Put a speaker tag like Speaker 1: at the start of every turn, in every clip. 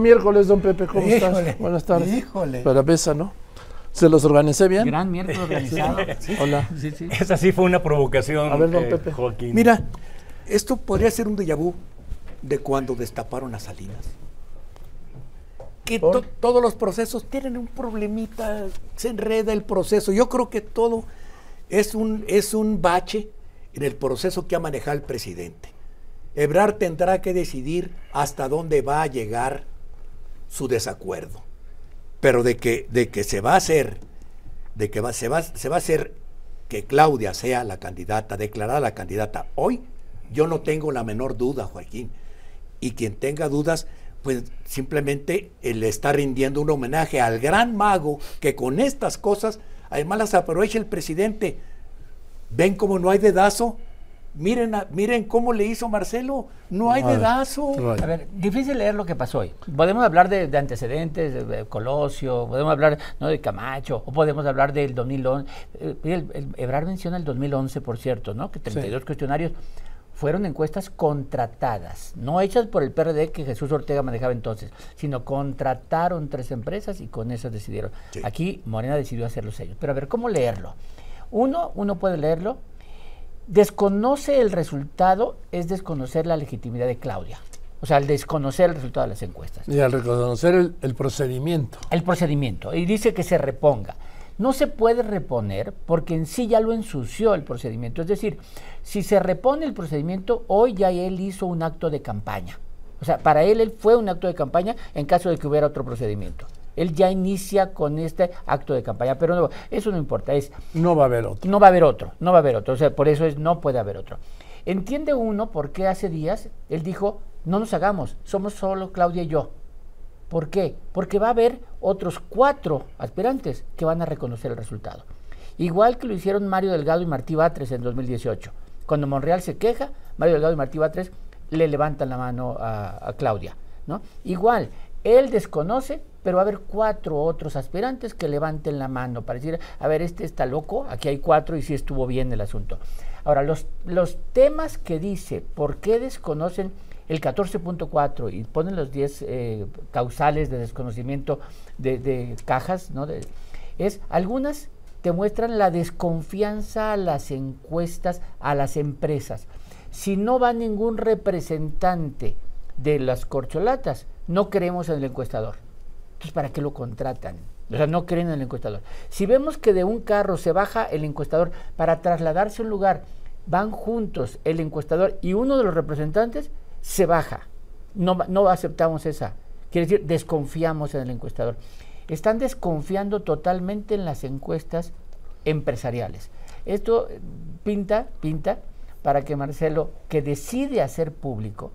Speaker 1: miércoles, don Pepe, ¿cómo
Speaker 2: Híjole,
Speaker 1: estás? Buenas tardes.
Speaker 2: híjole.
Speaker 1: Para pesa, ¿no? ¿Se los organicé bien?
Speaker 3: Gran miércoles organizado.
Speaker 1: Hola.
Speaker 3: Sí, sí.
Speaker 4: Esa sí fue una provocación,
Speaker 1: A ver, don
Speaker 4: eh,
Speaker 1: Pepe.
Speaker 4: Joaquín.
Speaker 2: Mira, esto podría ser un déjà vu de cuando destaparon las salinas. Que todos los procesos tienen un problemita, se enreda el proceso. Yo creo que todo es un, es un bache en el proceso que ha manejado el presidente. Ebrard tendrá que decidir hasta dónde va a llegar su desacuerdo. Pero de que, de que se va a hacer, de que va, se, va, se va a hacer que Claudia sea la candidata, declarada la candidata hoy, yo no tengo la menor duda, Joaquín. Y quien tenga dudas, pues simplemente eh, le está rindiendo un homenaje al gran mago que con estas cosas, además las aprovecha el presidente. ¿Ven cómo no hay dedazo? Miren, a- miren cómo le hizo Marcelo, no hay dedazo.
Speaker 1: right.
Speaker 3: A ver, difícil leer lo que pasó hoy. Podemos hablar de, de antecedentes, de, de Colosio, podemos hablar ¿no? de Camacho, o podemos hablar del 2011. Eh, el, el- Ebrard menciona el 2011, por cierto, ¿no? que 32 cuestionarios fueron encuestas contratadas, no hechas por el PRD que Jesús Ortega manejaba entonces, sino contrataron tres empresas y con esas decidieron.
Speaker 2: Sí.
Speaker 3: Aquí Morena decidió hacerlos ellos. Pero a ver, ¿cómo leerlo? Uno, uno puede leerlo Desconoce el resultado es desconocer la legitimidad de Claudia. O sea, el desconocer el resultado de las encuestas.
Speaker 1: Y al reconocer el, el procedimiento.
Speaker 3: El procedimiento. Y dice que se reponga. No se puede reponer porque en sí ya lo ensució el procedimiento. Es decir, si se repone el procedimiento, hoy ya él hizo un acto de campaña. O sea, para él, él fue un acto de campaña en caso de que hubiera otro procedimiento. Él ya inicia con este acto de campaña. Pero no, eso no importa. Es
Speaker 1: No va a haber otro.
Speaker 3: no va a haber otro, no va a haber otro. O sea, por eso es no puede haber otro. Entiende uno por qué hace días él dijo, no nos hagamos, somos solo Claudia y yo. ¿Por qué? Porque va a haber otros cuatro aspirantes que van a reconocer el resultado. Igual que lo hicieron Mario Delgado y Martí Batres en 2018. Cuando Monreal se queja, Mario Delgado y Martí Batres le levantan la mano a, a Claudia. ¿no? Igual, él desconoce, pero va a haber cuatro otros aspirantes que levanten la mano para decir, a ver, este está loco, aquí hay cuatro y sí estuvo bien el asunto. Ahora, los, los temas que dice, ¿por qué desconocen el 14.4 y ponen los 10 eh, causales de desconocimiento de, cajas, ¿no? Es algunas te muestran la desconfianza a las encuestas, a las empresas. Si no va ningún representante de las corcholatas, no creemos en el encuestador. Entonces, ¿para qué lo contratan? O sea, no creen en el encuestador. Si vemos que de un carro se baja el encuestador para trasladarse a un lugar, van juntos el encuestador y uno de los representantes, se baja. No, no aceptamos esa. Quiere decir, desconfiamos en el encuestador. Están desconfiando totalmente en las encuestas empresariales. Esto pinta, pinta para que Marcelo, que decide hacer público,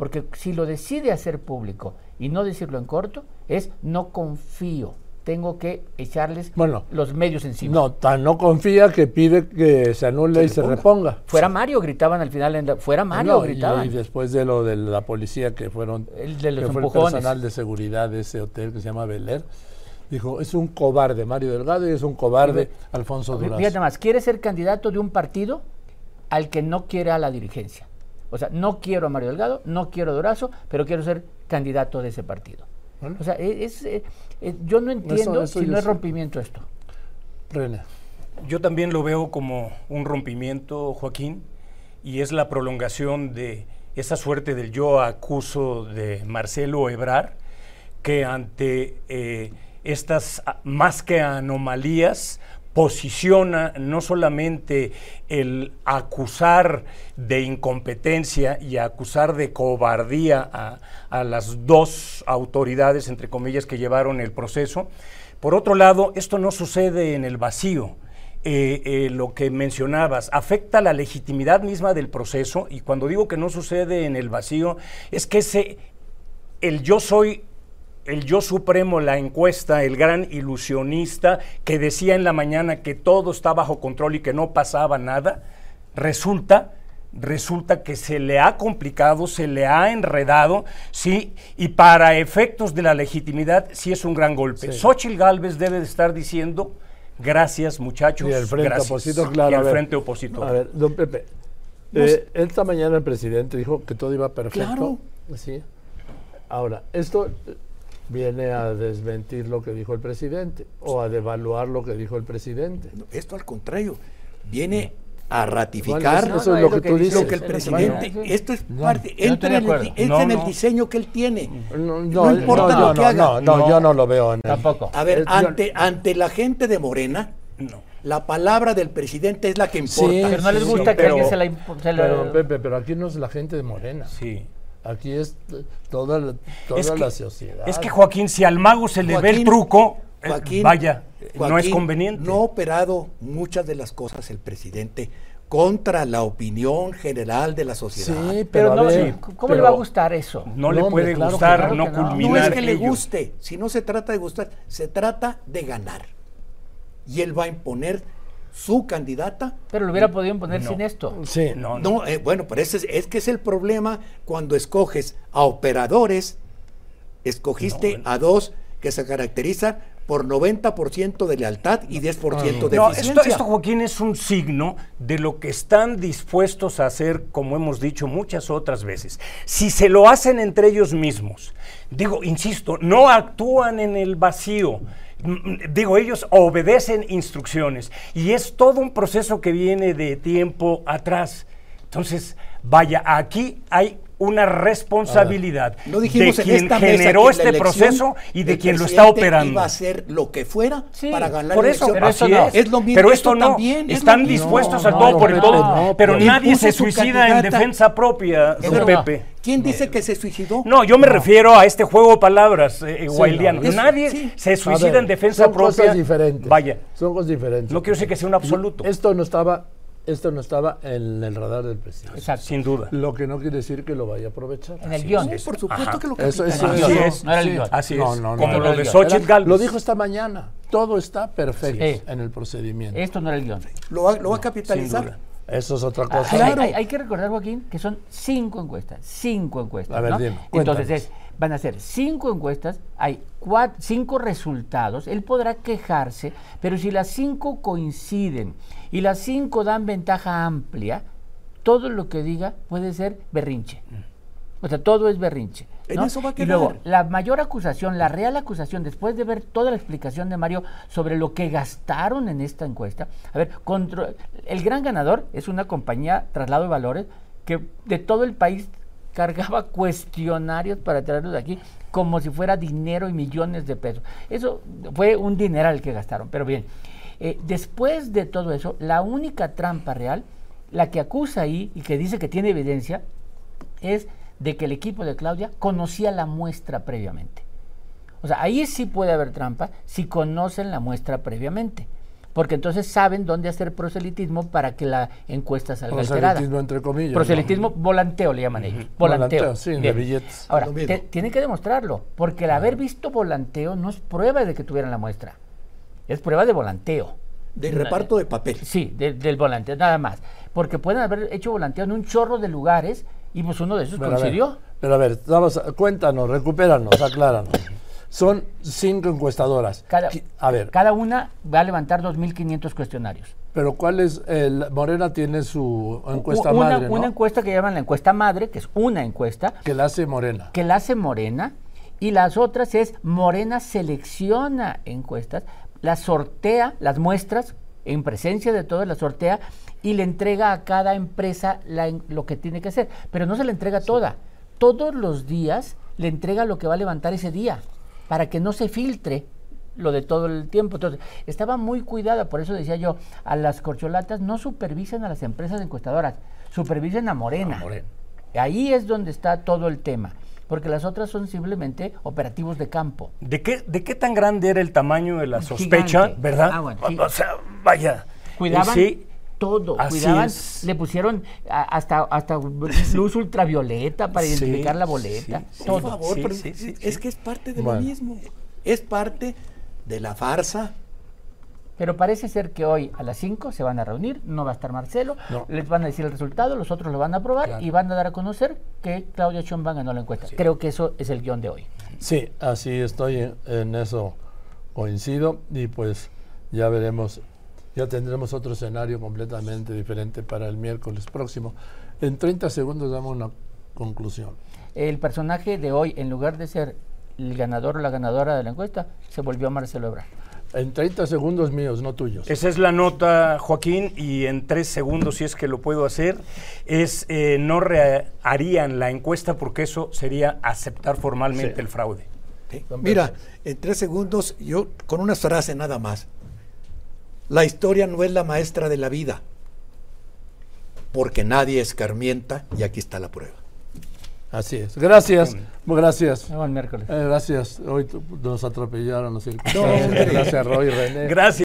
Speaker 3: porque si lo decide hacer público y no decirlo en corto, es no confío. Tengo que echarles
Speaker 1: Bueno,
Speaker 3: los medios encima.
Speaker 1: No, tan no confía que pide que se anule
Speaker 2: Se
Speaker 1: y se
Speaker 2: reponga.
Speaker 3: Fuera Mario, gritaban al final. en la- fuera Mario,
Speaker 1: No,
Speaker 3: gritaban.
Speaker 1: y, después de lo de la policía que fueron
Speaker 3: El de los
Speaker 1: que fue el
Speaker 3: empujones.
Speaker 1: personal de seguridad de ese hotel que se llama Beler, dijo, es un cobarde Mario Delgado y es un cobarde Alfonso Durazo.
Speaker 3: Fíjate más, quiere ser candidato de un partido al que no quiere a la dirigencia. O sea, no quiero a Mario Delgado, no quiero a Durazo, pero quiero ser candidato de ese partido. O sea, e- es, eh, eh, yo no entiendo
Speaker 1: eso
Speaker 3: si no es rompimiento esto.
Speaker 1: René.
Speaker 4: Yo también lo veo como un rompimiento, Joaquín, y es la prolongación de esa suerte del yo acuso de Marcelo Ebrar, que ante eh, estas más que anomalías posiciona no solamente el acusar de incompetencia y acusar de cobardía a, a las dos autoridades, entre comillas, que llevaron el proceso, por otro lado, esto no sucede en el vacío. Eh, eh, lo que mencionabas, afecta la legitimidad misma del proceso y cuando digo que no sucede en el vacío, es que ese, el yo soy, el yo supremo, la encuesta, el gran ilusionista que decía en la mañana que todo está bajo control y que no pasaba nada, resulta resulta que se le ha complicado, se le ha enredado, sí, y para efectos de la legitimidad sí es un gran golpe.
Speaker 1: Sí.
Speaker 4: Xochitl Gálvez debe de estar diciendo gracias muchachos,
Speaker 1: Y el frente
Speaker 4: gracias".
Speaker 1: opositor, claro.
Speaker 4: Y
Speaker 1: a
Speaker 4: el
Speaker 1: ver.
Speaker 4: frente opositor.
Speaker 1: A ver, don Pepe.
Speaker 4: No
Speaker 1: eh,
Speaker 4: sé.
Speaker 1: esta mañana el presidente dijo que todo iba perfecto.
Speaker 2: Claro.
Speaker 1: Sí. Ahora, esto viene a desmentir lo que dijo el presidente o a devaluar lo que dijo el presidente.
Speaker 2: No, Esto al contrario, viene a ratificar
Speaker 1: Bueno, eso
Speaker 3: No,
Speaker 1: es lo que
Speaker 3: lo que
Speaker 1: tú
Speaker 3: dice,
Speaker 1: dices.
Speaker 2: lo que el presidente, esto es parte, entra en, el,
Speaker 3: acuerdo.
Speaker 2: di- entra
Speaker 4: No,
Speaker 2: en el
Speaker 4: no.
Speaker 2: diseño que él tiene.
Speaker 1: No,
Speaker 2: No importa
Speaker 1: no,
Speaker 2: lo que haga.
Speaker 1: No, no,
Speaker 4: No.
Speaker 1: yo no lo veo en él.
Speaker 3: Tampoco.
Speaker 2: A ver,
Speaker 1: Eh, yo-
Speaker 2: ante, ante la gente de Morena,
Speaker 4: No.
Speaker 2: la palabra del presidente es la que importa.
Speaker 1: Sí,
Speaker 3: Pero no les gusta
Speaker 1: sí,
Speaker 3: que
Speaker 4: pero-
Speaker 3: alguien se la... se la-
Speaker 1: Pero, Pepe, pero aquí no es la gente de Morena.
Speaker 4: Sí.
Speaker 1: Aquí es toda, la- toda
Speaker 4: Es que,
Speaker 1: la sociedad.
Speaker 4: es que Joaquín, si al mago se le ve el
Speaker 2: Joaquín-
Speaker 4: truco, eh,
Speaker 2: Joaquín-
Speaker 4: vaya, no es conveniente.
Speaker 2: No ha operado muchas de las cosas el presidente contra la opinión general de la sociedad.
Speaker 1: Sí,
Speaker 3: Pero, no,
Speaker 1: ver,
Speaker 3: ¿cómo
Speaker 1: pero-
Speaker 3: le va a gustar eso?
Speaker 4: No, le
Speaker 1: No,
Speaker 4: puede
Speaker 1: claro
Speaker 4: gustar,
Speaker 3: claro
Speaker 4: no culminar.
Speaker 2: No es que le guste, si no se trata de gustar, se trata de ganar. Y él va a imponer su candidata.
Speaker 3: Pero lo hubiera podido imponer
Speaker 4: No.
Speaker 3: sin esto.
Speaker 1: Sí,
Speaker 4: No, no.
Speaker 2: No, eh, bueno, pero ese es, es que es el problema cuando escoges a operadores, escogiste
Speaker 4: No, bueno.
Speaker 2: a dos que se caracterizan por 90% de lealtad y 10% de
Speaker 4: No,
Speaker 2: eficiencia.
Speaker 4: esto, esto, Joaquín, es un signo de lo que están dispuestos a hacer, como hemos dicho muchas otras veces. Si se lo hacen entre ellos mismos, digo, insisto, no actúan en el vacío. Digo, ellos obedecen instrucciones y es todo un proceso que viene de tiempo atrás. Entonces, vaya, aquí hay una responsabilidad
Speaker 2: No dijimos
Speaker 4: de
Speaker 2: en
Speaker 4: quien generó
Speaker 2: que
Speaker 4: este
Speaker 2: la
Speaker 4: proceso y de quien lo está operando.
Speaker 2: Iba a hacer lo que fuera
Speaker 3: Sí,
Speaker 2: para ganar
Speaker 4: Por
Speaker 2: la
Speaker 4: eso,
Speaker 2: elección.
Speaker 3: pero eso
Speaker 4: es.
Speaker 2: Es lo mismo,
Speaker 4: pero
Speaker 2: esto
Speaker 4: esto no.
Speaker 2: también
Speaker 4: Están dispuestos
Speaker 1: No,
Speaker 4: a todo
Speaker 1: no,
Speaker 4: por el todo,
Speaker 1: no,
Speaker 4: pero nadie se
Speaker 2: su
Speaker 4: suicida en defensa propia, don. Pepe.
Speaker 2: ¿Quién dice que se suicidó?
Speaker 4: No, yo me refiero a este juego de palabras, eh, Wildiano.
Speaker 2: no, eso,
Speaker 4: Nadie
Speaker 2: sí.
Speaker 4: se suicida
Speaker 1: ver,
Speaker 4: en defensa
Speaker 1: son
Speaker 4: propia.
Speaker 1: cosas diferentes.
Speaker 4: Vaya,
Speaker 1: Son cosas diferentes.
Speaker 4: no quiero decir que sea un absoluto,
Speaker 1: Esto no estaba, esto no estaba en el radar del presidente.
Speaker 3: Exacto.
Speaker 4: sin duda.
Speaker 1: Lo que no quiere decir que lo vaya a aprovechar.
Speaker 3: En el guion.
Speaker 4: es.
Speaker 2: Por supuesto
Speaker 4: Ajá.
Speaker 2: que lo
Speaker 1: Eso, eso.
Speaker 4: Así
Speaker 1: eso-
Speaker 4: es.
Speaker 3: No era el
Speaker 1: sí.
Speaker 3: guion.
Speaker 4: Así
Speaker 1: No,
Speaker 4: es,
Speaker 1: no, no,
Speaker 4: como
Speaker 1: no,
Speaker 4: lo de. Xochitl Gálvez.
Speaker 1: Lo dijo esta mañana. Todo está perfecto
Speaker 3: Sí.
Speaker 1: en el procedimiento.
Speaker 3: Esto no era el guion.
Speaker 2: Lo va, lo va a
Speaker 4: Sin
Speaker 2: capitalizar.
Speaker 4: duda.
Speaker 1: Eso es otra
Speaker 3: Ah,
Speaker 1: cosa.
Speaker 3: hay-
Speaker 2: Claro.
Speaker 3: Hay, hay que recordar, Joaquín, que son cinco encuestas. Cinco encuestas.
Speaker 1: A ver,
Speaker 3: ¿no?
Speaker 1: dime,
Speaker 3: Entonces, es, van a ser cinco encuestas, hay cuat- cinco resultados. Él podrá quejarse, pero si las cinco coinciden y las cinco dan ventaja amplia, todo lo que diga puede ser berrinche. O sea, todo es berrinche. ¿no?
Speaker 2: eso va a
Speaker 3: Y luego, la mayor acusación, la real acusación, después de ver toda la explicación de Mario sobre lo que gastaron en esta encuesta, a ver, el gran ganador es una compañía traslado de valores que de todo el país cargaba cuestionarios para traerlos aquí como si fuera dinero y millones de pesos. Eso fue un dineral que gastaron, pero bien. eh, después de todo eso, la única trampa real, la que acusa ahí y que dice que tiene evidencia, es de que el equipo de Claudia conocía la muestra previamente. O sea, ahí sí puede haber trampa si conocen la muestra previamente. Porque entonces saben dónde hacer proselitismo para que la encuesta salga alterada.
Speaker 1: Proselitismo entre comillas.
Speaker 3: Proselitismo, volanteo le llaman ellos. Volanteo.
Speaker 1: Volanteo, sí, de billetes.
Speaker 3: Ahora, te- tienen que demostrarlo, porque el haber visto volanteo no es prueba de que tuvieran la muestra. Es prueba de volanteo.
Speaker 2: De reparto de papel.
Speaker 3: Sí, de- del volanteo, nada más. Porque pueden haber hecho volanteo en un chorro de lugares y pues uno de esos
Speaker 1: Pero a ver,
Speaker 3: coincidió.
Speaker 1: pero a ver, vamos a- cuéntanos, recupéranos, acláranos. Son cinco encuestadoras.
Speaker 3: Cada,
Speaker 1: A ver,
Speaker 3: cada una va a levantar 2.500 cuestionarios.
Speaker 1: pero ¿cuál es? El, Morena tiene su encuesta
Speaker 3: una,
Speaker 1: madre, ¿no?
Speaker 3: una encuesta que llaman la encuesta madre, que es una encuesta,
Speaker 1: Que la hace Morena.
Speaker 3: que la hace Morena, y las otras es Morena selecciona encuestas, las sortea, las muestras, en presencia de todas, las sortea y le entrega a cada empresa la lo que tiene que hacer. Pero no se le entrega toda. Todos los días le entrega lo que va a levantar ese día, para que no se filtre lo de todo el tiempo. Entonces, estaba muy cuidada, por eso decía yo, a las corcholatas no supervisen a las empresas encuestadoras, supervisen a Morena.
Speaker 4: A Morena.
Speaker 3: Ahí es donde está todo el tema, porque las otras son simplemente operativos de campo.
Speaker 4: ¿De qué, ¿De qué tan grande era el tamaño de la sospecha,
Speaker 3: Gigante.
Speaker 4: verdad?
Speaker 3: Ah, bueno, sí.
Speaker 4: O sea, vaya.
Speaker 3: Cuidaban
Speaker 4: Sí,
Speaker 3: todo,
Speaker 4: así
Speaker 3: cuidaban,
Speaker 4: es.
Speaker 3: le pusieron hasta, hasta luz ultravioleta para
Speaker 4: Sí,
Speaker 3: identificar la boleta,
Speaker 4: sí, sí.
Speaker 3: todo.
Speaker 2: Por favor,
Speaker 4: Sí,
Speaker 2: pero
Speaker 4: sí,
Speaker 2: es,
Speaker 4: sí,
Speaker 2: es
Speaker 4: sí.
Speaker 2: que es parte de
Speaker 1: Bueno.
Speaker 2: lo mismo. Es parte de la farsa.
Speaker 3: Pero parece ser que hoy a las 5 se van a reunir, no va a estar Marcelo,
Speaker 1: No.
Speaker 3: les van a decir el resultado, los otros lo van a aprobar
Speaker 1: Claro.
Speaker 3: y van a dar a conocer que Claudia Sheinbaum ganó la encuesta. Creo que eso es el guion de hoy.
Speaker 1: Sí, así estoy en, en eso coincido y pues ya veremos, ya tendremos otro escenario completamente diferente para el miércoles próximo. En 30 segundos damos una conclusión.
Speaker 3: el personaje de hoy, en lugar de ser el ganador o la ganadora de la encuesta, se volvió Marcelo Ebrard.
Speaker 1: En 30 segundos míos, no tuyos.
Speaker 4: Esa es la nota, Joaquín, y en tres segundos, si es que lo puedo hacer, es eh, no harían la encuesta porque eso sería aceptar formalmente
Speaker 1: Sí.
Speaker 4: el fraude.
Speaker 2: Sí. Mira, en tres segundos, yo con una frase nada más. La historia no es la maestra de la vida, porque nadie escarmienta y aquí está la prueba.
Speaker 1: Así es. Gracias. Gracias.
Speaker 3: El miércoles.
Speaker 1: Eh, gracias. Hoy nos atropellaron los circunstancias.
Speaker 2: No,
Speaker 1: gracias, Roy, René.
Speaker 4: Gracias.